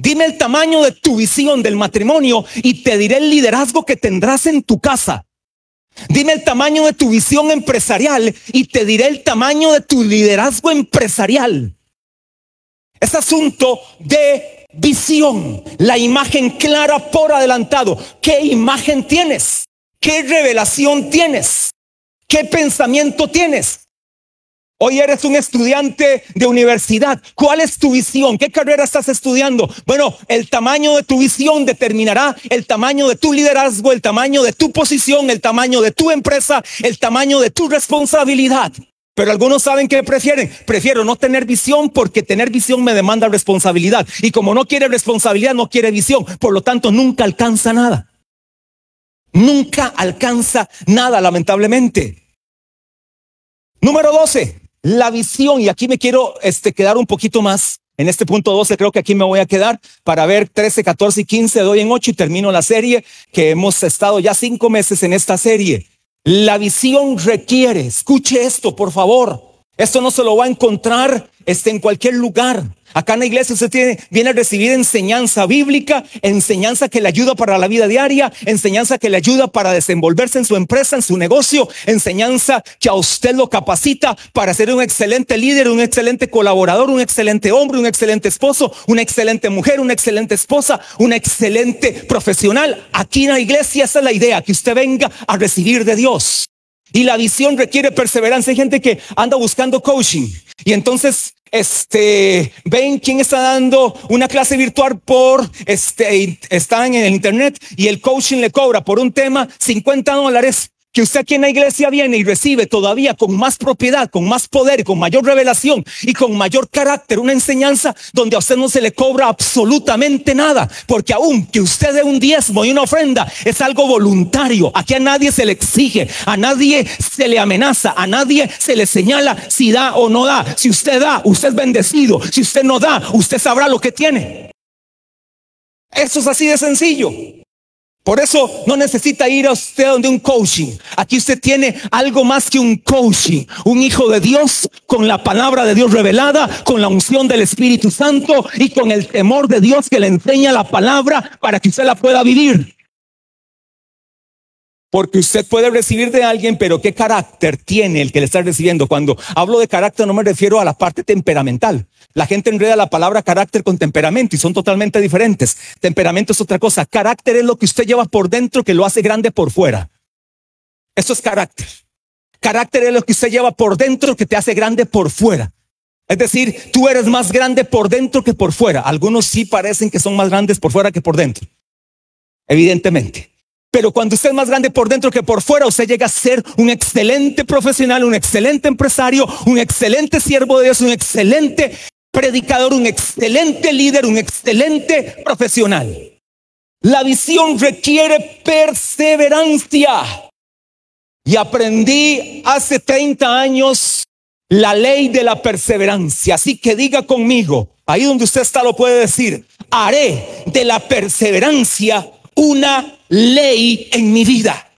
Dime el tamaño de tu visión del matrimonio y te diré el liderazgo que tendrás en tu casa. Dime el tamaño de tu visión empresarial y te diré el tamaño de tu liderazgo empresarial. Es asunto de visión, la imagen clara por adelantado. ¿Qué imagen tienes? ¿Qué revelación tienes? ¿Qué pensamiento tienes? Hoy eres un estudiante de universidad. ¿Cuál es tu visión? ¿Qué carrera estás estudiando? Bueno, el tamaño de tu visión determinará el tamaño de tu liderazgo, el tamaño de tu posición, el tamaño de tu empresa, el tamaño de tu responsabilidad. Pero algunos saben que prefieren. Prefiero no tener visión porque tener visión me demanda responsabilidad. Y como no quiere responsabilidad, no quiere visión. Por lo tanto, nunca alcanza nada. Nunca alcanza nada, lamentablemente. Número 12 la visión, y aquí me quiero este, quedar un poquito más. En este punto 12 creo que aquí me voy a quedar para ver 13, 14 y 15, doy en 8 y termino la serie que hemos estado ya cinco meses en esta serie. La visión requiere, escuche esto por favor, esto no se lo va a encontrar este, en cualquier lugar. Acá en la iglesia usted tiene, viene a recibir enseñanza bíblica, enseñanza que le ayuda para la vida diaria, enseñanza que le ayuda para desenvolverse en su empresa, en su negocio, enseñanza que a usted lo capacita para ser un excelente líder, un excelente colaborador, un excelente hombre, un excelente esposo, una excelente mujer, una excelente esposa, una excelente profesional. Aquí en la iglesia esa es la idea, que usted venga a recibir de Dios. Y la visión requiere perseverancia. Hay gente que anda buscando coaching y entonces este, ven quién está dando una clase virtual por, este, están en el internet y el coaching le cobra por un tema 50 dólares que usted aquí en la iglesia viene y recibe todavía con más propiedad, con más poder, con mayor revelación y con mayor carácter, una enseñanza donde a usted no se le cobra absolutamente nada, porque aún que usted dé un diezmo y una ofrenda es algo voluntario, aquí a nadie se le exige, a nadie se le amenaza, a nadie se le señala si da o no da, si usted da, usted es bendecido, si usted no da, usted sabrá lo que tiene. Eso es así de sencillo. Por eso no necesita ir a usted donde un coaching. Aquí usted tiene algo más que un coaching. Un hijo de Dios con la palabra de Dios revelada, con la unción del Espíritu Santo y con el temor de Dios que le enseña la palabra para que usted la pueda vivir. Porque usted puede recibir de alguien, pero ¿qué carácter tiene el que le está recibiendo? Cuando hablo de carácter no me refiero a la parte temperamental. La gente enreda la palabra carácter con temperamento y son totalmente diferentes. Temperamento es otra cosa. Carácter es lo que usted lleva por dentro que lo hace grande por fuera. Eso es carácter. Carácter es lo que usted lleva por dentro que te hace grande por fuera. Es decir, tú eres más grande por dentro que por fuera. Algunos sí parecen que son más grandes por fuera que por dentro. Evidentemente. Pero cuando usted es más grande por dentro que por fuera, usted llega a ser un excelente profesional, un excelente empresario, un excelente siervo de Dios, un excelente predicador, un excelente líder, un excelente profesional. La visión requiere perseverancia. Y aprendí hace 30 años la ley de la perseverancia. Así que diga conmigo, ahí donde usted está lo puede decir, haré de la perseverancia una ley en mi vida.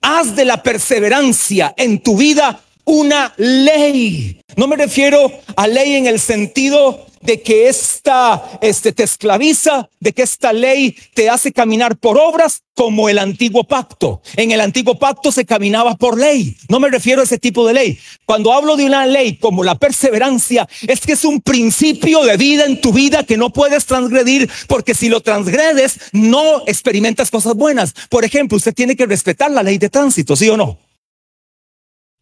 Haz de la perseverancia en tu vida una ley. No me refiero a ley en el sentido de que esta este, te esclaviza, de que esta ley te hace caminar por obras como el antiguo pacto. En el antiguo pacto se caminaba por ley. No me refiero a ese tipo de ley. Cuando hablo de una ley como la perseverancia, es que es un principio de vida en tu vida que no puedes transgredir porque si lo transgredes no experimentas cosas buenas. Por ejemplo, usted tiene que respetar la ley de tránsito, ¿sí o no?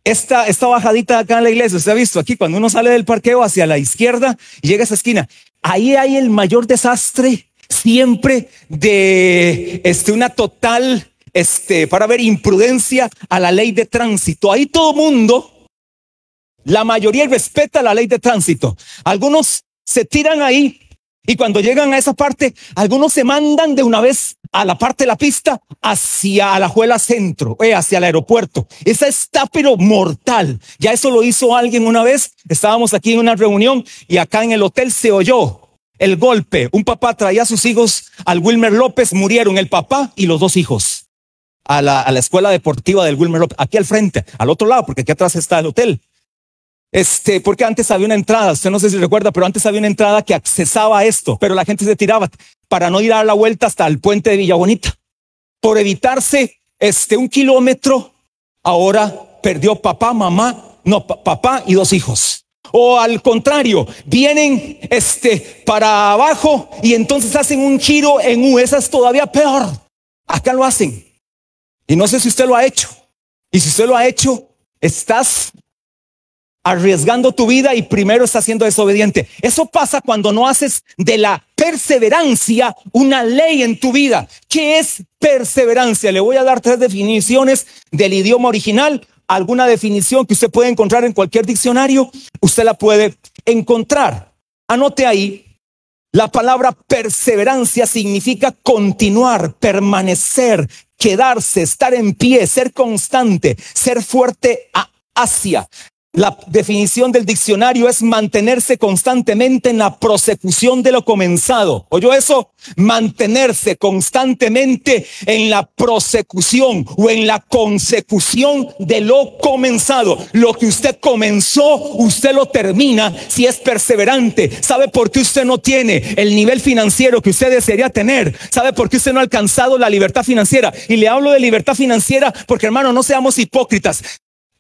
Esta, esta bajadita acá en la iglesia, usted ha visto aquí, cuando uno sale del parqueo hacia la izquierda y llega a esa esquina, ahí hay el mayor desastre siempre de este, una total, este, para ver, imprudencia a la ley de tránsito. Ahí todo mundo, la mayoría respeta la ley de tránsito. Algunos se tiran ahí y cuando llegan a esa parte, algunos se mandan de una vez a la parte de la pista hacia la Alajuela Centro, eh, hacia el aeropuerto. Esa está pero mortal. Ya eso lo hizo alguien una vez. Estábamos aquí en una reunión y acá en el hotel se oyó el golpe. Un papá traía a sus hijos al Wilmer López, murieron el papá y los dos hijos. A la, a la escuela deportiva del Wilmer López, aquí al frente, al otro lado, porque aquí atrás está el hotel. Este, porque antes había una entrada, usted no sé si recuerda, pero antes había una entrada que accesaba a esto, pero la gente se tiraba para no ir a dar la vuelta hasta el puente de Villa Bonita. Por evitarse este un kilómetro, ahora perdió papá, mamá, no, papá y dos hijos. O al contrario, vienen este para abajo y entonces hacen un giro en U, esa es todavía peor. Acá lo hacen. Y no sé si usted lo ha hecho. Y si usted lo ha hecho, estás arriesgando tu vida y primero estás siendo desobediente. Eso pasa cuando no haces de la perseverancia una ley en tu vida. ¿Qué es perseverancia? Le voy a dar tres definiciones del idioma original. Alguna definición que usted puede encontrar en cualquier diccionario, usted la puede encontrar. Anote ahí. La palabra perseverancia significa continuar, permanecer, quedarse, estar en pie, ser constante, ser fuerte hacia. La definición del diccionario es mantenerse constantemente en la prosecución de lo comenzado. ¿Oyó eso? Mantenerse constantemente en la prosecución o en la consecución de lo comenzado. Lo que usted comenzó, usted lo termina si es perseverante. ¿Sabe por qué usted no tiene el nivel financiero que usted desearía tener? ¿Sabe por qué usted no ha alcanzado la libertad financiera? Y le hablo de libertad financiera porque hermano, no seamos hipócritas.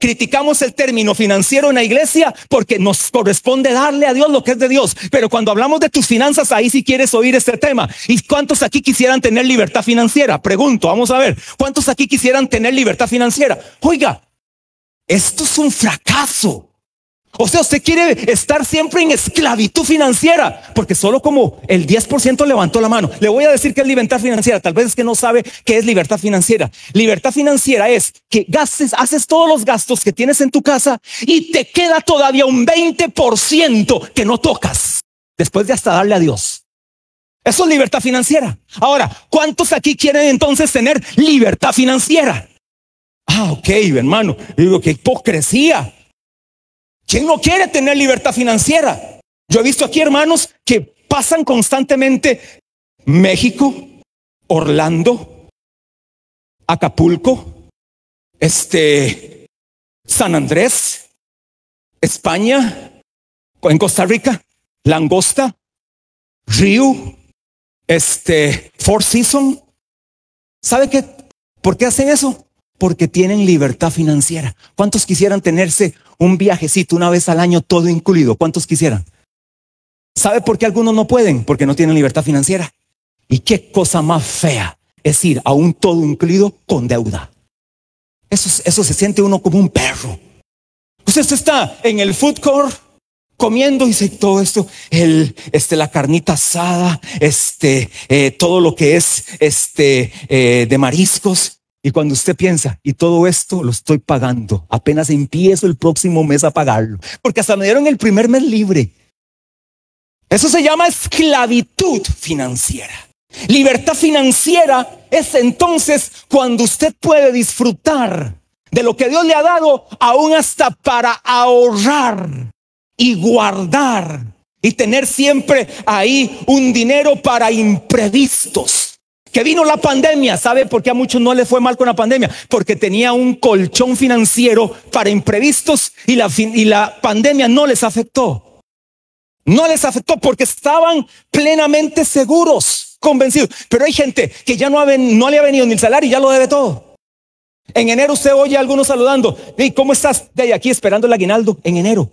Criticamos el término financiero en la iglesia porque nos corresponde darle a Dios lo que es de Dios. Pero cuando hablamos de tus finanzas, ahí sí quieres oír este tema. ¿Y cuántos aquí quisieran tener libertad financiera? Pregunto, vamos a ver. ¿Cuántos aquí quisieran tener libertad financiera? Oiga, esto es un fracaso. O sea, usted quiere estar siempre en esclavitud financiera, porque solo como el 10% levantó la mano. Le voy a decir que es libertad financiera. Tal vez es que no sabe qué es libertad financiera. Libertad financiera es que gastes, haces todos los gastos que tienes en tu casa y te queda todavía un 20% que no tocas después de hasta darle a Dios. Eso es libertad financiera. Ahora, ¿cuántos aquí quieren entonces tener libertad financiera? Ah, ok, hermano. Digo, qué hipocresía. ¿Quién no quiere tener libertad financiera? Yo he visto aquí hermanos que pasan constantemente México, Orlando, Acapulco, este, San Andrés, España, en Costa Rica, Langosta, Río, este, Four Seasons. ¿Sabe qué? ¿Por qué hacen eso? Porque tienen libertad financiera. ¿Cuántos quisieran tenerse un viajecito una vez al año, todo incluido. ¿Cuántos quisieran? ¿Sabe por qué algunos no pueden? Porque no tienen libertad financiera. ¿Y qué cosa más fea es ir a un todo incluido con deuda? Eso, eso se siente uno como un perro. Usted está en el food court comiendo y todo esto, el, este, la carnita asada, este, eh, todo lo que es este, eh, de mariscos. Y cuando usted piensa, y todo esto lo estoy pagando, apenas empiezo el próximo mes a pagarlo, porque hasta me dieron el primer mes libre. Eso se llama esclavitud financiera. Libertad financiera es entonces cuando usted puede disfrutar de lo que Dios le ha dado, aún hasta para ahorrar y guardar y tener siempre ahí un dinero para imprevistos. Que vino la pandemia, ¿sabe por qué a muchos no les fue mal con la pandemia? Porque tenía un colchón financiero para imprevistos y la, y la pandemia no les afectó. No les afectó porque estaban plenamente seguros, convencidos. Pero hay gente que ya no, ha no le ha venido ni el salario y ya lo debe todo. En enero usted oye a algunos saludando. ¿Y cómo estás? De aquí esperando el aguinaldo en enero.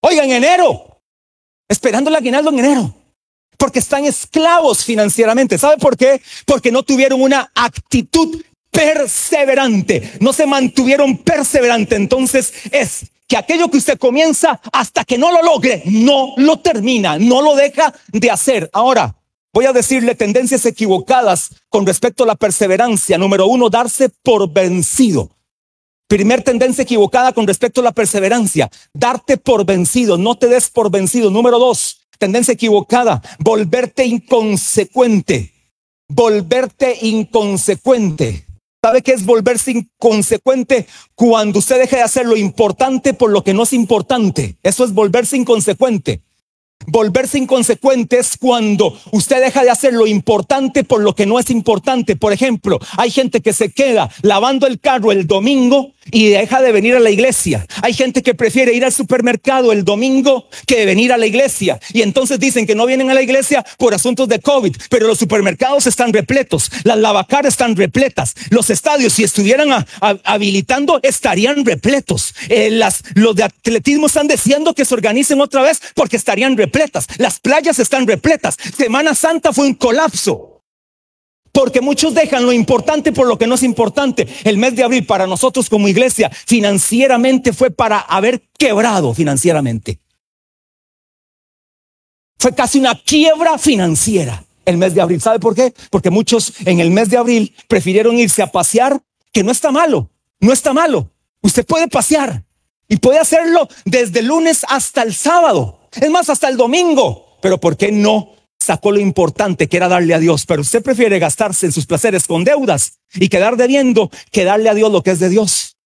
Oiga, en enero. Esperando el aguinaldo en enero porque están esclavos financieramente. ¿Sabe por qué? Porque no tuvieron una actitud perseverante, no se mantuvieron perseverante. Entonces es que aquello que usted comienza hasta que no lo logre, no lo termina, no lo deja de hacer. Ahora, voy a decirle tendencias equivocadas con respecto a la perseverancia. Número uno, darse por vencido. Primer tendencia equivocada con respecto a la perseverancia, darte por vencido, no te des por vencido. Número dos, tendencia equivocada, volverte inconsecuente, volverte inconsecuente. ¿Sabe qué es volverse inconsecuente? Cuando usted deja de hacer lo importante por lo que no es importante. Eso es volverse inconsecuente. Volverse inconsecuente es cuando usted deja de hacer lo importante por lo que no es importante. Por ejemplo, hay gente que se queda lavando el carro el domingo y deja de venir a la iglesia. Hay gente que prefiere ir al supermercado el domingo que venir a la iglesia. Y entonces dicen que no vienen a la iglesia por asuntos de COVID, pero los supermercados están repletos, las lavacaras están repletas, los estadios si estuvieran habilitando estarían repletos. Eh, las, los de atletismo están diciendo que se organicen otra vez porque estarían repletas. Las playas están repletas. Semana Santa fue un colapso. Porque muchos dejan lo importante por lo que no es importante. El mes de abril para nosotros como iglesia financieramente fue para haber quebrado financieramente. Fue casi una quiebra financiera el mes de abril. ¿Sabe por qué? Porque muchos en el mes de abril prefirieron irse a pasear, que no está malo, no está malo. Usted puede pasear y puede hacerlo desde el lunes hasta el sábado. Es más, hasta el domingo. Pero ¿por qué no sacó lo importante que era darle a Dios, pero usted prefiere gastarse en sus placeres con deudas y quedar debiendo que darle a Dios lo que es de Dios.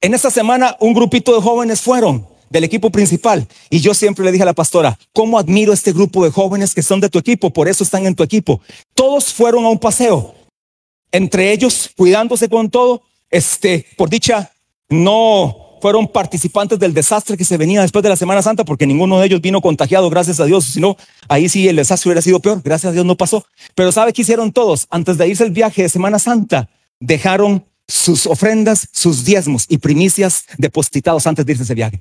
En esta semana un grupito de jóvenes fueron del equipo principal y yo siempre le dije a la pastora, ¿cómo admiro este grupo de jóvenes que son de tu equipo? Por eso están en tu equipo. Todos fueron a un paseo, entre ellos cuidándose con todo, este, por dicha, no fueron participantes del desastre que se venía después de la Semana Santa, porque ninguno de ellos vino contagiado, gracias a Dios. Si no, ahí sí el desastre hubiera sido peor. Gracias a Dios no pasó. Pero ¿sabe qué hicieron todos? Antes de irse el viaje de Semana Santa, dejaron sus ofrendas, sus diezmos y primicias depositados antes de irse ese viaje.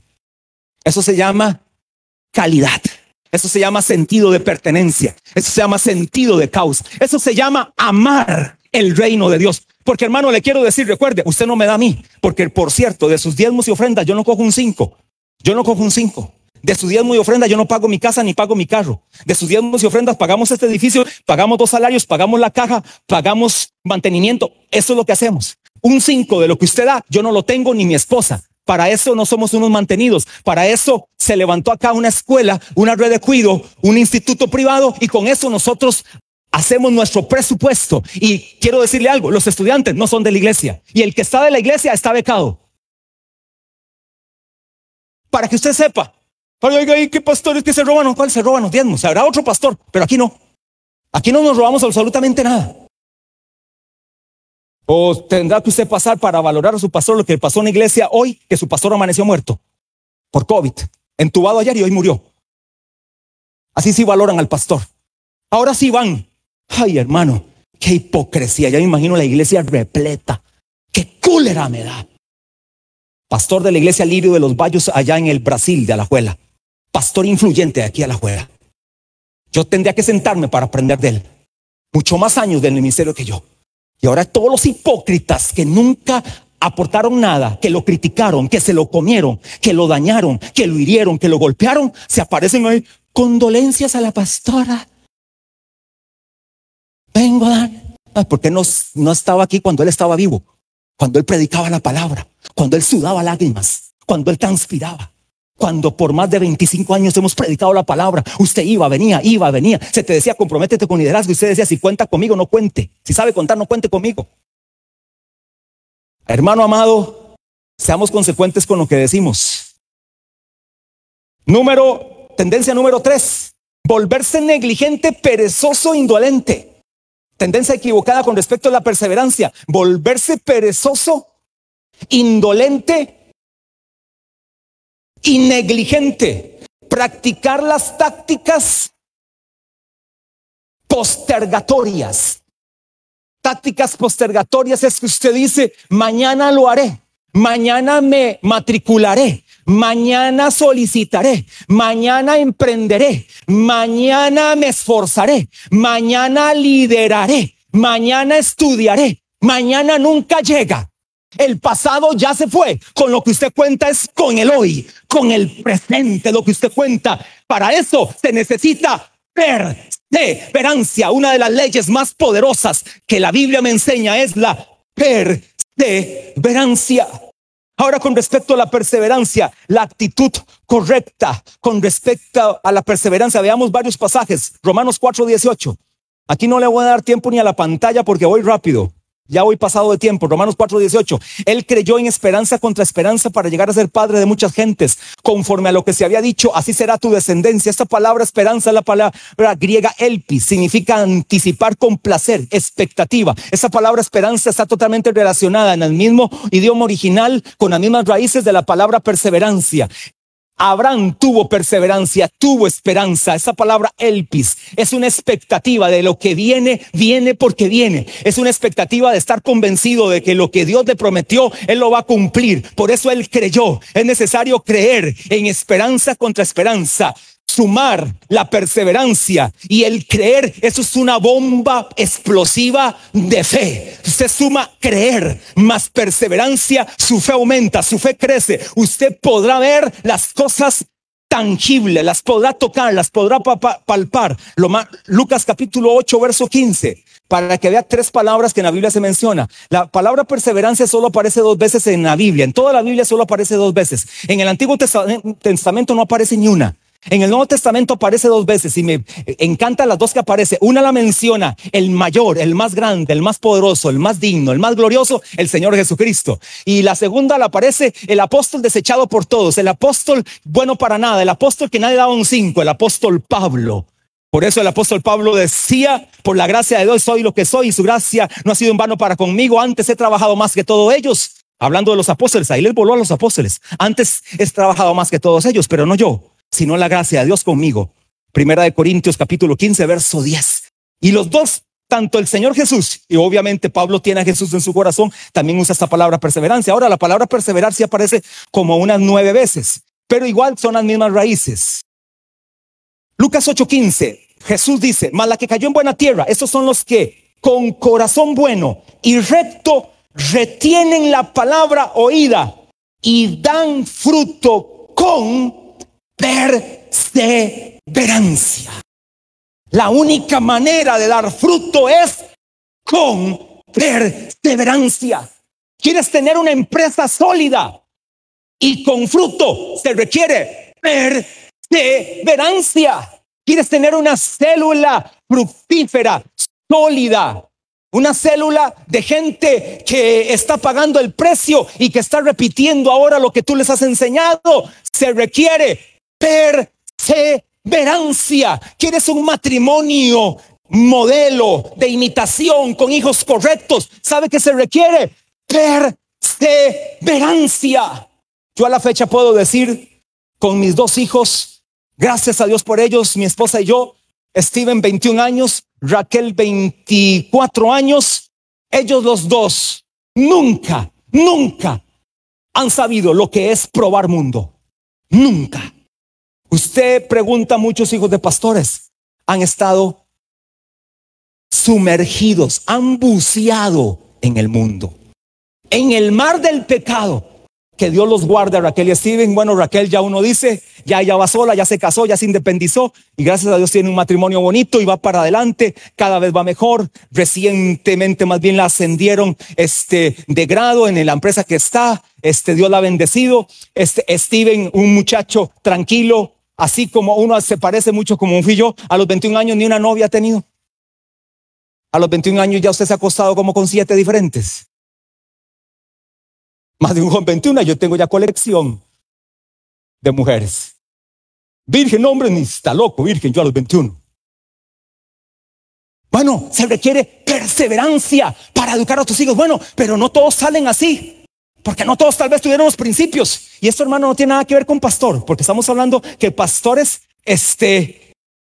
Eso se llama calidad. Eso se llama sentido de pertenencia. Eso se llama sentido de causa. Eso se llama amar el reino de Dios. Porque hermano, le quiero decir, recuerde, usted no me da a mí, porque por cierto, de sus diezmos y ofrendas yo no cojo un cinco, yo no cojo un cinco. De sus diezmos y ofrendas yo no pago mi casa ni pago mi carro. De sus diezmos y ofrendas pagamos este edificio, pagamos dos salarios, pagamos la caja, pagamos mantenimiento. Eso es lo que hacemos. Un cinco de lo que usted da, yo no lo tengo ni mi esposa. Para eso no somos unos mantenidos. Para eso se levantó acá una escuela, una red de cuido, un instituto privado y con eso nosotros hacemos nuestro presupuesto. Y quiero decirle algo, los estudiantes no son de la iglesia. Y el que está de la iglesia está becado. Para que usted sepa. Oiga, ¿qué pastores que se roban? ¿Cuál se roban los diezmos? Habrá otro pastor, pero aquí no. Aquí no nos robamos absolutamente nada. O tendrá que usted pasar para valorar a su pastor lo que pasó en la iglesia hoy, que su pastor amaneció muerto por COVID, entubado ayer y hoy murió. Así sí valoran al pastor. Ahora sí van Ay, hermano, qué hipocresía. Ya me imagino la iglesia repleta. Qué cólera me da. Pastor de la iglesia Lirio de los Valles allá en el Brasil de Alajuela. Pastor influyente de aquí a Alajuela. Yo tendría que sentarme para aprender de él. Mucho más años del ministerio que yo. Y ahora todos los hipócritas que nunca aportaron nada, que lo criticaron, que se lo comieron, que lo dañaron, que lo hirieron, que lo golpearon, se aparecen hoy. Condolencias a la pastora. Vengo, Dan. ¿Por qué no, no estaba aquí cuando él estaba vivo? Cuando él predicaba la palabra, cuando él sudaba lágrimas, cuando él transpiraba. Cuando por más de 25 años hemos predicado la palabra, usted iba, venía, iba, venía. Se te decía, comprométete con liderazgo. Y usted decía, si cuenta conmigo, no cuente. Si sabe contar, no cuente conmigo. Hermano amado, seamos consecuentes con lo que decimos. Número, tendencia número tres, volverse negligente, perezoso, indolente tendencia equivocada con respecto a la perseverancia, volverse perezoso, indolente y negligente, practicar las tácticas postergatorias. Tácticas postergatorias es que usted dice, mañana lo haré, mañana me matricularé, mañana solicitaré, mañana emprenderé, mañana me esforzaré, mañana lideraré, mañana estudiaré, mañana nunca llega. El pasado ya se fue. Con lo que usted cuenta es con el hoy, con el presente, lo que usted cuenta. Para eso se necesita perseverancia. Una de las leyes más poderosas que la Biblia me enseña es la perseverancia. Ahora con respecto a la perseverancia, la actitud correcta con respecto a la perseverancia, veamos varios pasajes. Romanos 4, 18. Aquí no le voy a dar tiempo ni a la pantalla porque voy rápido. Ya hoy pasado de tiempo, Romanos 4:18. Él creyó en esperanza contra esperanza para llegar a ser padre de muchas gentes. Conforme a lo que se había dicho, así será tu descendencia. Esta palabra esperanza es la palabra griega elpis, significa anticipar con placer, expectativa. Esa palabra esperanza está totalmente relacionada en el mismo idioma original con las mismas raíces de la palabra perseverancia. Abraham tuvo perseverancia, tuvo esperanza. Esa palabra elpis es una expectativa de lo que viene, viene porque viene. Es una expectativa de estar convencido de que lo que Dios le prometió, Él lo va a cumplir. Por eso Él creyó. Es necesario creer en esperanza contra esperanza sumar la perseverancia y el creer, eso es una bomba explosiva de fe. Usted suma creer más perseverancia, su fe aumenta, su fe crece. Usted podrá ver las cosas tangibles, las podrá tocar, las podrá palpar. Lucas capítulo 8, verso 15 para que vea tres palabras que en la Biblia se menciona. La palabra perseverancia solo aparece dos veces en la Biblia. En toda la Biblia solo aparece dos veces. En el Antiguo Testamento no aparece ni una. En el Nuevo Testamento aparece dos veces y me encanta las dos que aparece. Una la menciona el mayor, el más grande, el más poderoso, el más digno, el más glorioso, el Señor Jesucristo. Y la segunda la aparece el apóstol desechado por todos, el apóstol bueno para nada, el apóstol que nadie daba un cinco, el apóstol Pablo. Por eso el apóstol Pablo decía, por la gracia de Dios soy lo que soy y su gracia no ha sido en vano para conmigo. Antes he trabajado más que todos ellos. Hablando de los apóstoles, ahí les voló a los apóstoles. Antes he trabajado más que todos ellos, pero no yo sino la gracia de Dios conmigo. Primera de Corintios capítulo 15, verso 10. Y los dos, tanto el Señor Jesús y obviamente Pablo tiene a Jesús en su corazón, también usa esta palabra perseverancia. Ahora la palabra perseverar sí aparece como unas nueve veces, pero igual son las mismas raíces. Lucas 8:15, Jesús dice, mas la que cayó en buena tierra, estos son los que con corazón bueno y recto retienen la palabra oída y dan fruto con perseverancia. La única manera de dar fruto es con perseverancia. ¿Quieres tener una empresa sólida? Y con fruto se requiere perseverancia. ¿Quieres tener una célula fructífera, sólida? Una célula de gente que está pagando el precio y que está repitiendo ahora lo que tú les has enseñado. Se requiere perseverancia. ¿Quieres un matrimonio modelo de imitación con hijos correctos? ¿Sabe que se requiere? Perseverancia. Yo a la fecha puedo decir con mis dos hijos, gracias a Dios por ellos, mi esposa y yo, Steven 21 años, Raquel 24 años, ellos los dos nunca, nunca han sabido lo que es probar mundo. Nunca. Usted pregunta a muchos hijos de pastores, han estado sumergidos, han buceado en el mundo, en el mar del pecado. Que Dios los guarde a Raquel y Steven. Bueno, Raquel ya uno dice, ya ella va sola, ya se casó, ya se independizó y gracias a Dios tiene un matrimonio bonito y va para adelante, cada vez va mejor. Recientemente más bien la ascendieron este de grado en la empresa que está. Este Dios la ha bendecido. Este Steven, un muchacho tranquilo, Así como uno se parece mucho como un fillo, a los 21 años ni una novia ha tenido. A los 21 años ya usted se ha acostado como con siete diferentes. Más de un joven 21, yo tengo ya colección de mujeres. Virgen, hombre, ni está loco, virgen, yo a los 21. Bueno, se requiere perseverancia para educar a tus hijos. Bueno, pero no todos salen así. Porque no todos tal vez tuvieron los principios. Y esto, hermano, no tiene nada que ver con pastor, porque estamos hablando que pastores, este,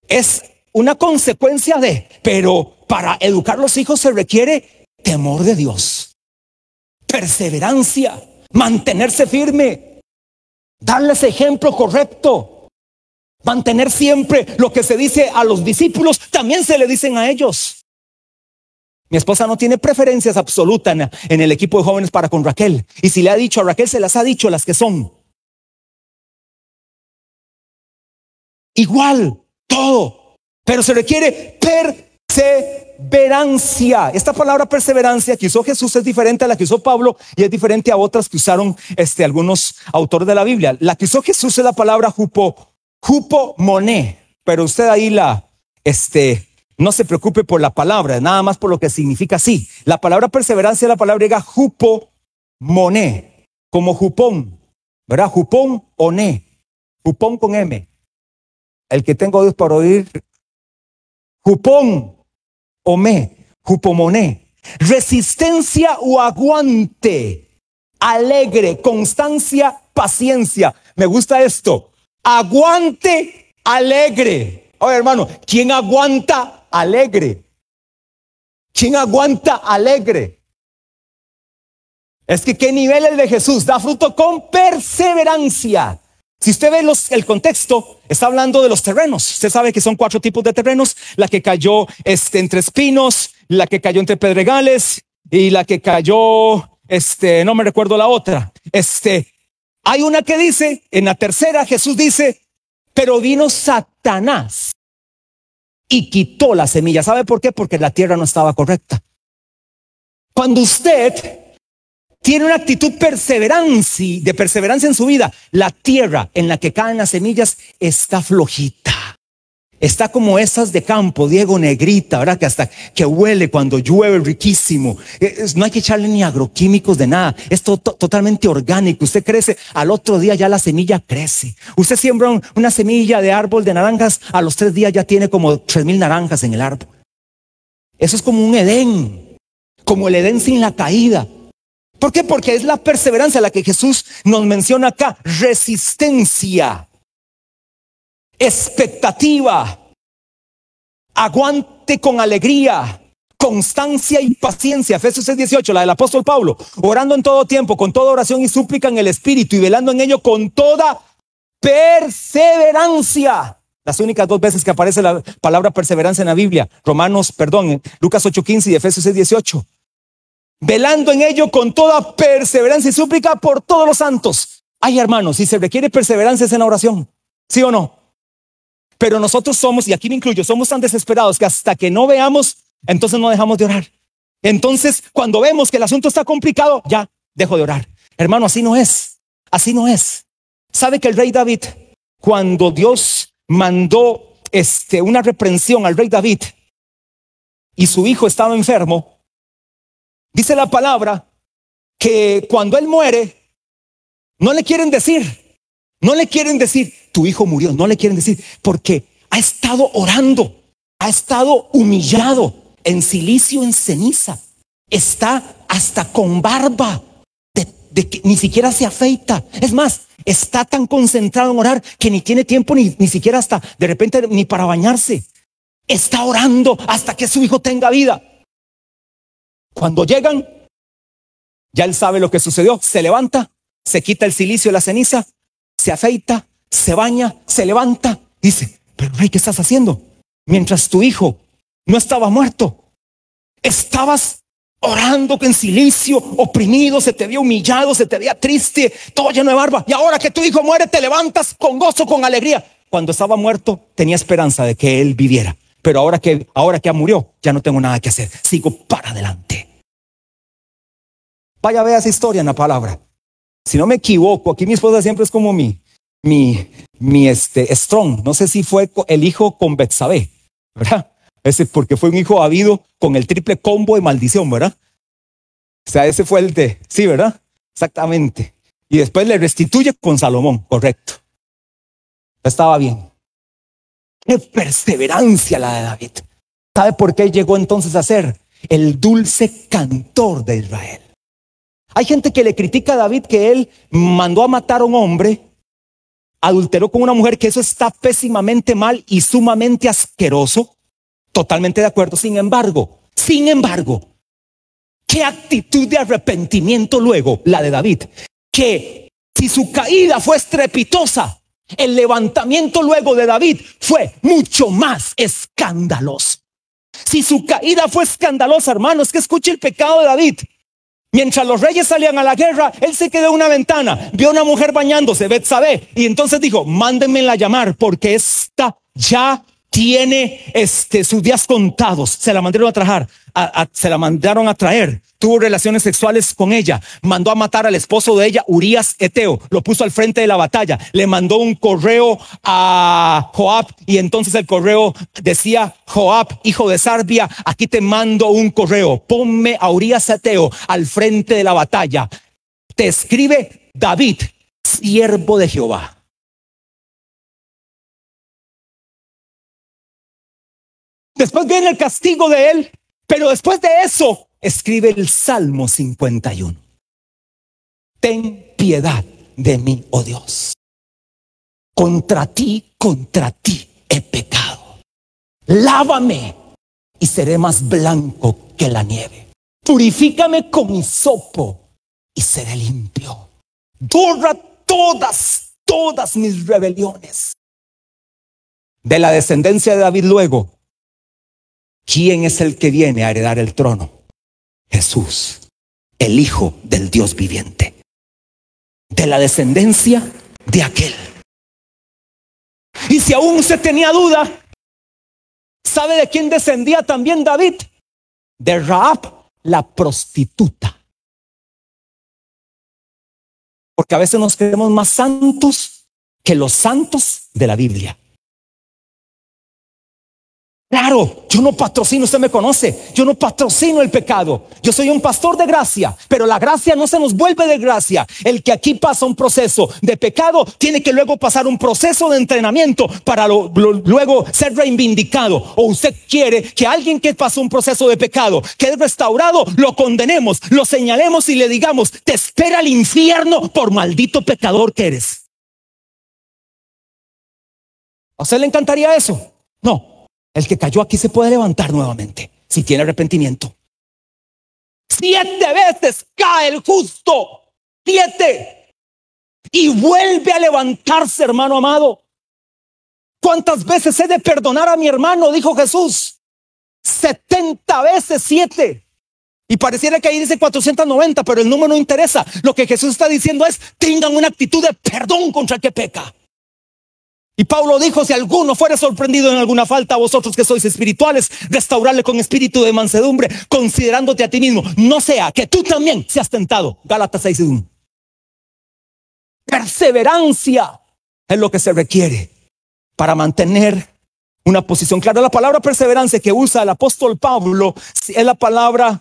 es una consecuencia de, pero para educar los hijos se requiere temor de Dios, perseverancia, mantenerse firme, darles ejemplo correcto, mantener siempre lo que se dice a los discípulos, también se le dicen a ellos. Mi esposa no tiene preferencias absolutas en, el equipo de jóvenes para con Raquel. Y si le ha dicho a Raquel, se las ha dicho las que son. Igual, todo. Pero se requiere perseverancia. Esta palabra perseverancia que usó Jesús es diferente a la que usó Pablo y es diferente a otras que usaron este, algunos autores de la Biblia. La que usó Jesús es la palabra jupo, jupo moné. Pero usted ahí la, este, no se preocupe por la palabra, nada más por lo que significa así. La palabra perseverancia es la palabra griega jupo moné, como jupón, ¿verdad? Jupón o ne, jupón con M. El que tengo oídos para oír, jupón o me, jupomoné. Resistencia o aguante, alegre, constancia, paciencia. Me gusta esto. Aguante, alegre. Oye, hermano, ¿quién aguanta alegre? ¿Quién aguanta alegre? Es que qué nivel el de Jesús da fruto con perseverancia. Si usted ve los, el contexto, está hablando de los terrenos. Usted sabe que son cuatro tipos de terrenos. La que cayó este, entre espinos, la que cayó entre pedregales y la que cayó, este, no me recuerdo la otra. Este, hay una que dice, en la tercera Jesús dice, pero vino Satanás y quitó la semilla. ¿Sabe por qué? Porque la tierra no estaba correcta. Cuando usted tiene una actitud perseverancia, de perseverancia en su vida, la tierra en la que caen las semillas está flojita. Está como esas de campo, Diego Negrita, ¿verdad? Que hasta que huele cuando llueve riquísimo. Eh, no hay que echarle ni agroquímicos de nada. Es totalmente orgánico. Usted crece, al otro día ya la semilla crece. Usted siembra una semilla de árbol de naranjas, a los tres días ya tiene como tres mil naranjas en el árbol. Eso es como un Edén, como el Edén sin la caída. ¿Por qué? Porque es la perseverancia la que Jesús nos menciona acá. Resistencia expectativa, aguante con alegría, constancia y paciencia. Efesios 6, 18, la del apóstol Pablo, orando en todo tiempo, con toda oración y súplica en el Espíritu y velando en ello con toda perseverancia. Las únicas dos veces que aparece la palabra perseverancia en la Biblia, Romanos, perdón, Lucas 8:15 y Efesios 6, 18. Velando en ello con toda perseverancia y súplica por todos los santos. Ay, hermanos, si se requiere perseverancia es en la oración, ¿sí o no? Pero nosotros somos, y aquí me incluyo, somos tan desesperados que hasta que no veamos, entonces no dejamos de orar. Entonces, cuando vemos que el asunto está complicado, ya dejo de orar. Hermano, así no es. Así no es. ¿Sabe que el rey David, cuando Dios mandó este, una reprensión al rey David y su hijo estaba enfermo, dice la palabra que cuando él muere, no le quieren decir, no le quieren decir, tu hijo murió. No le quieren decir porque ha estado orando, ha estado humillado en silicio, en ceniza. Está hasta con barba, de, que ni siquiera se afeita. Es más, está tan concentrado en orar que ni tiene tiempo ni, ni siquiera hasta de repente ni para bañarse. Está orando hasta que su hijo tenga vida. Cuando llegan, ya él sabe lo que sucedió. Se levanta, se quita el silicio y la ceniza, se afeita, se baña, se levanta, dice, pero rey, ¿qué estás haciendo? Mientras tu hijo no estaba muerto, estabas orando en silicio, oprimido, se te había humillado, se te veía triste, todo lleno de barba. Y ahora que tu hijo muere, te levantas con gozo, con alegría. Cuando estaba muerto, tenía esperanza de que él viviera. Pero ahora que, ahora que murió, ya no tengo nada que hacer. Sigo para adelante. Vaya, vea esa historia en la palabra. Si no me equivoco, aquí mi esposa siempre es como mi, mi, mi este, Strong. No sé si fue el hijo con Betsabé, ¿verdad? Ese porque fue un hijo habido con el triple combo de maldición, ¿verdad? O sea, ese fue el de, sí, ¿verdad? Exactamente. Y después le restituye con Salomón, correcto. Estaba bien. Qué perseverancia la de David. ¿Sabe por qué llegó entonces a ser el dulce cantor de Israel? Hay gente que le critica a David que él mandó a matar a un hombre adulteró con una mujer, que eso está pésimamente mal y sumamente asqueroso. Totalmente de acuerdo. Sin embargo, sin embargo, qué actitud de arrepentimiento luego la de David. Que si su caída fue estrepitosa, el levantamiento luego de David fue mucho más escandaloso. Si su caída fue escandalosa, hermanos, que escuche el pecado de David. Mientras los reyes salían a la guerra, él se quedó en una ventana, vio a una mujer bañándose, Betsabé, y entonces dijo, mándenme a llamar porque esta ya tiene este, sus días contados. Se la mandaron a traer, se la mandaron a traer. Tuvo relaciones sexuales con ella. Mandó a matar al esposo de ella, Urias Eteo. Lo puso al frente de la batalla. Le mandó un correo a Joab y entonces el correo decía, Joab, hijo de Sarbia, aquí te mando un correo. Ponme a Urias Eteo al frente de la batalla. Te escribe David, siervo de Jehová. Después viene el castigo de él, pero después de eso escribe el Salmo 51. Ten piedad de mí, oh Dios. Contra ti, contra ti he pecado. Lávame y seré más blanco que la nieve. Purifícame con hisopo y seré limpio. Borra todas, todas mis rebeliones. De la descendencia de David luego ¿Quién es el que viene a heredar el trono? Jesús, el Hijo del Dios viviente, de la descendencia de aquel. Y si aún usted tenía duda, ¿sabe de quién descendía también David? De Raab, la prostituta. Porque a veces nos creemos más santos que los santos de la Biblia. Claro, yo no patrocino, usted me conoce, yo no patrocino el pecado. Yo soy un pastor de gracia, pero la gracia no se nos vuelve de gracia. El que aquí pasa un proceso de pecado tiene que luego pasar un proceso de entrenamiento para luego ser reivindicado. O usted quiere que alguien que pasó un proceso de pecado, que es restaurado, lo condenemos, lo señalemos y le digamos, te espera el infierno por maldito pecador que eres. ¿A usted le encantaría eso? No, el que cayó aquí se puede levantar nuevamente si tiene arrepentimiento. Siete veces cae el justo. Siete. Y vuelve a levantarse, hermano amado. ¿Cuántas veces he de perdonar a mi hermano? Dijo Jesús. Setenta veces siete. Y pareciera que ahí dice 490, pero el número no interesa. Lo que Jesús está diciendo es, tengan una actitud de perdón contra el que peca. Y Pablo dijo, si alguno fuera sorprendido en alguna falta, vosotros que sois espirituales, restaurarle con espíritu de mansedumbre, considerándote a ti mismo. No sea que tú también seas tentado. Gálatas 6 1. Perseverancia es lo que se requiere para mantener una posición clara. La palabra perseverancia que usa el apóstol Pablo es la palabra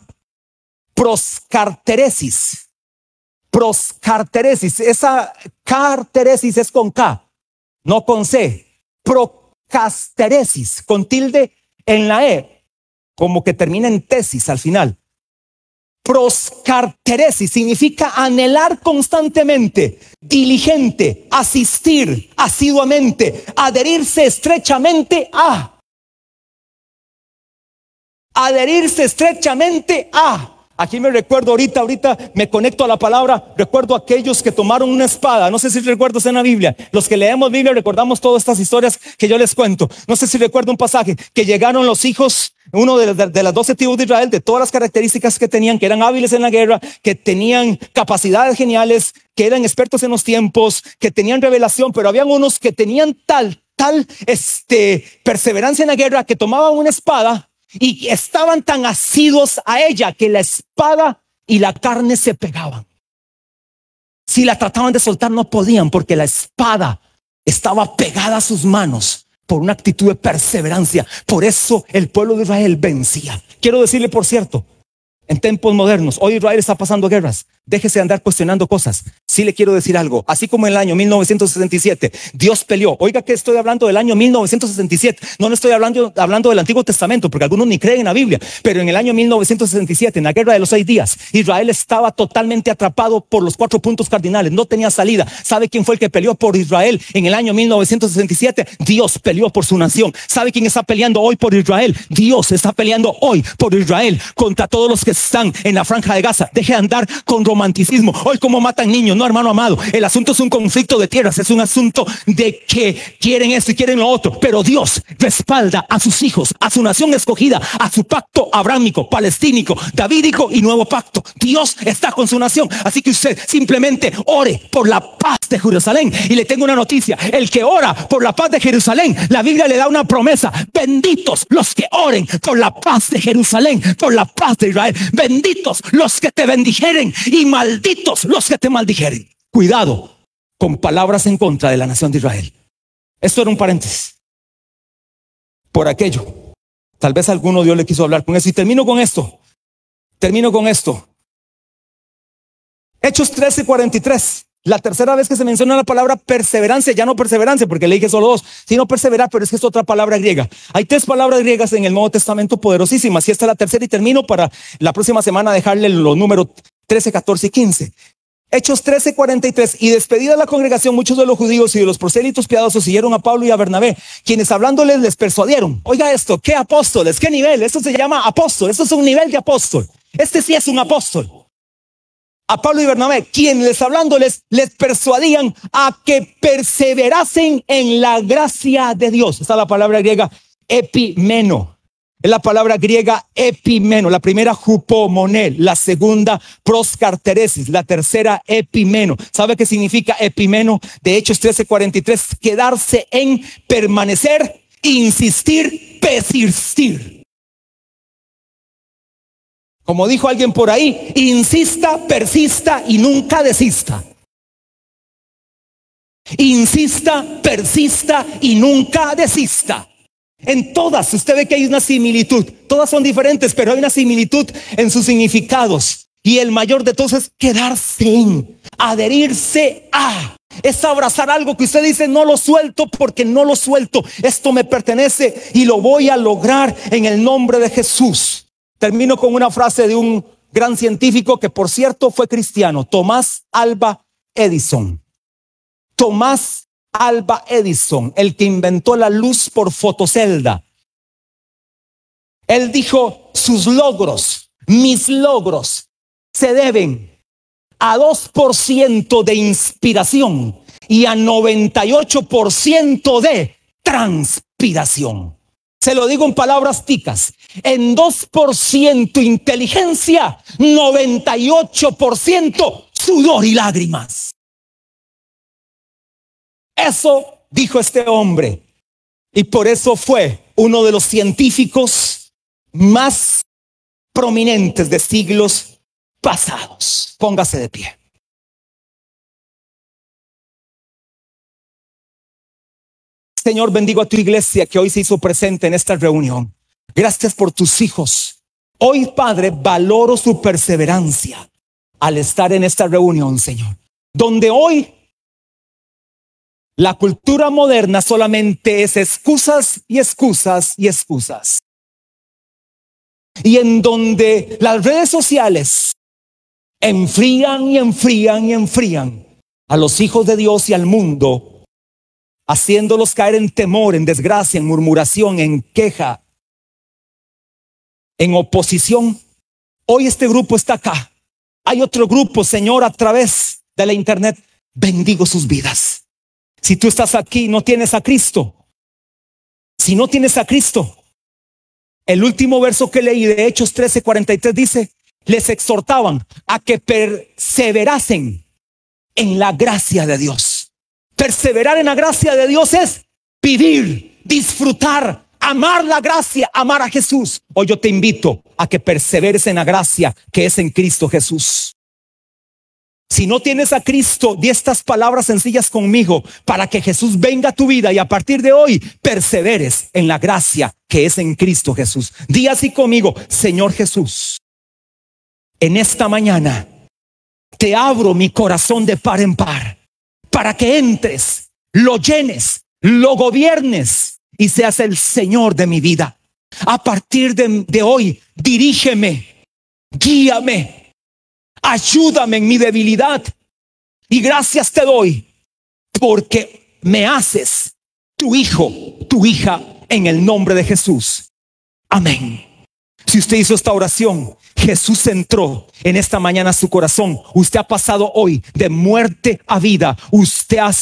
proscarteresis. Proscarteresis. Esa carteresis es con K no con C, procasteresis, con tilde en la E, como que termina en tesis al final. Proscarteresis significa anhelar constantemente, diligente, asistir asiduamente, adherirse estrechamente a. Adherirse estrechamente a. Aquí me recuerdo ahorita, ahorita me conecto a la palabra, recuerdo aquellos que tomaron una espada, no sé si recuerdos en la Biblia, los que leemos Biblia recordamos todas estas historias que yo les cuento, no sé si recuerdo un pasaje, que llegaron los hijos, uno de, de las doce tribus de Israel, de todas las características que tenían, que eran hábiles en la guerra, que tenían capacidades geniales, que eran expertos en los tiempos, que tenían revelación, pero habían unos que tenían tal, tal, este, perseverancia en la guerra, que tomaban una espada y estaban tan asidos a ella que la espada y la carne se pegaban. Si la trataban de soltar no podían porque la espada estaba pegada a sus manos por una actitud de perseverancia. Por eso el pueblo de Israel vencía. Quiero decirle, por cierto, en tiempos modernos, hoy Israel está pasando guerras. Déjese andar cuestionando cosas. Sí le quiero decir algo. Así como en el año 1967, Dios peleó. Oiga que estoy hablando del año 1967. No le estoy hablando, hablando del Antiguo Testamento, porque algunos ni creen en la Biblia. Pero en el año 1967, en la guerra de los seis días, Israel estaba totalmente atrapado por los cuatro puntos cardinales. No tenía salida. ¿Sabe quién fue el que peleó por Israel en el año 1967? Dios peleó por su nación. ¿Sabe quién está peleando hoy por Israel? Dios está peleando hoy por Israel contra todos los que están en la franja de Gaza. Deje de andar con romanticismo. Hoy como matan niños. No No, hermano amado, el asunto es un conflicto de tierras, es un asunto de que quieren esto y quieren lo otro, pero Dios respalda a sus hijos, a su nación escogida, a su pacto abrámico, palestínico, davídico y nuevo pacto. Dios está con su nación, así que usted simplemente ore por la paz de Jerusalén. Y le tengo una noticia, el que ora por la paz de Jerusalén, la Biblia le da una promesa, benditos los que oren por la paz de Jerusalén, por la paz de Israel, benditos los que te bendijeren y malditos los que te maldijeren. Cuidado con palabras en contra de la nación de Israel. Esto era un paréntesis. Por aquello. Tal vez alguno Dios le quiso hablar con eso. Y termino con esto. Termino con esto. Hechos 13:43. La tercera vez que se menciona la palabra perseverancia, ya no perseverancia, porque le dije solo dos, sino perseverar, pero es que es otra palabra griega. Hay tres palabras griegas en el Nuevo Testamento poderosísimas, y esta es la tercera y termino para la próxima semana dejarle los números 13, 14 y 15. Hechos 13, 43. Y despedida la congregación, muchos de los judíos y de los prosélitos piadosos siguieron a Pablo y a Bernabé, quienes hablándoles les persuadieron. Oiga esto, ¿qué apóstoles? ¿Qué nivel? Esto se llama apóstol. Esto es un nivel de apóstol. Este sí es un apóstol a Pablo y Bernabé, quienes hablándoles les persuadían a que perseverasen en la gracia de Dios. Esta es la palabra griega epimeno. Es la palabra griega epimeno, la primera jupomonel, la segunda proscarteresis, la tercera epimeno. ¿Sabe qué significa epimeno? De Hechos 13:43, quedarse en permanecer, insistir, persistir. Como dijo alguien por ahí, insista, persista y nunca desista. Insista, persista y nunca desista. En todas, usted ve que hay una similitud. Todas son diferentes, pero hay una similitud en sus significados. Y el mayor de todos es quedarse en, adherirse a. Es abrazar algo que usted dice, no lo suelto porque no lo suelto. Esto me pertenece y lo voy a lograr en el nombre de Jesús. Termino con una frase de un gran científico que por cierto fue cristiano, Tomás Alba Edison. Tomás Alba Edison, el que inventó la luz por fotocelda. Él dijo, sus logros, mis logros, se deben a 2% de inspiración y a 98% de transpiración. Se lo digo en palabras ticas. En 2% inteligencia, 98% sudor y lágrimas. Eso dijo este hombre. Y por eso fue uno de los científicos más prominentes de siglos pasados. Póngase de pie. Señor, bendigo a tu iglesia que hoy se hizo presente en esta reunión. Gracias por tus hijos. Hoy, Padre, valoro su perseverancia al estar en esta reunión, Señor. Donde hoy la cultura moderna solamente es excusas y excusas y excusas. Y en donde las redes sociales enfrían y enfrían y enfrían a los hijos de Dios y al mundo haciéndolos caer en temor, en desgracia, en murmuración, en queja, en oposición. Hoy este grupo está acá. Hay otro grupo, Señor, a través de la internet. Bendigo sus vidas. Si tú estás aquí, no tienes a Cristo. Si no tienes a Cristo, el último verso que leí de Hechos 13:43 dice, les exhortaban a que perseverasen en la gracia de Dios. Perseverar en la gracia de Dios es vivir, disfrutar, amar la gracia, amar a Jesús. Hoy yo te invito a que perseveres en la gracia que es en Cristo Jesús. Si no tienes a Cristo, di estas palabras sencillas conmigo para que Jesús venga a tu vida y a partir de hoy perseveres en la gracia que es en Cristo Jesús. Di así conmigo, Señor Jesús, en esta mañana te abro mi corazón de par en par para que entres, lo llenes, lo gobiernes y seas el Señor de mi vida. A partir de, hoy, dirígeme, guíame, ayúdame en mi debilidad. Y gracias te doy porque me haces tu hijo, tu hija, en el nombre de Jesús. Amén. Si usted hizo esta oración, Jesús entró en esta mañana a su corazón. Usted ha pasado hoy de muerte a vida. Usted ha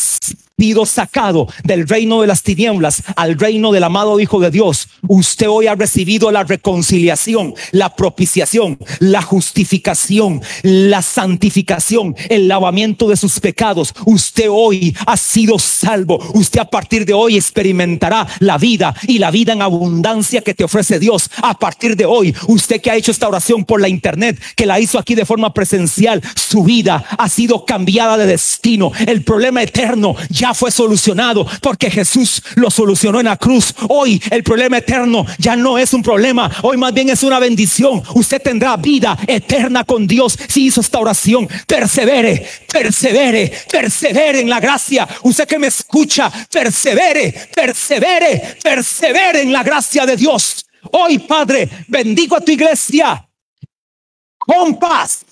sacado del reino de las tinieblas al reino del amado Hijo de Dios. Usted hoy ha recibido la reconciliación, la propiciación, la justificación, la santificación, el lavamiento de sus pecados. Usted hoy ha sido salvo. Usted a partir de hoy experimentará la vida y la vida en abundancia que te ofrece Dios. A partir de hoy, usted que ha hecho esta oración por la internet, que la hizo aquí de forma presencial, su vida ha sido cambiada de destino. El problema eterno fue solucionado porque Jesús lo solucionó en la cruz. Hoy el problema eterno ya no es un problema, hoy más bien es una bendición. Usted tendrá vida eterna con Dios si hizo esta oración. Persevere, persevere, persevere en la gracia. Usted que me escucha, persevere, persevere, persevere en la gracia de Dios. Hoy, Padre, bendigo a tu iglesia con paz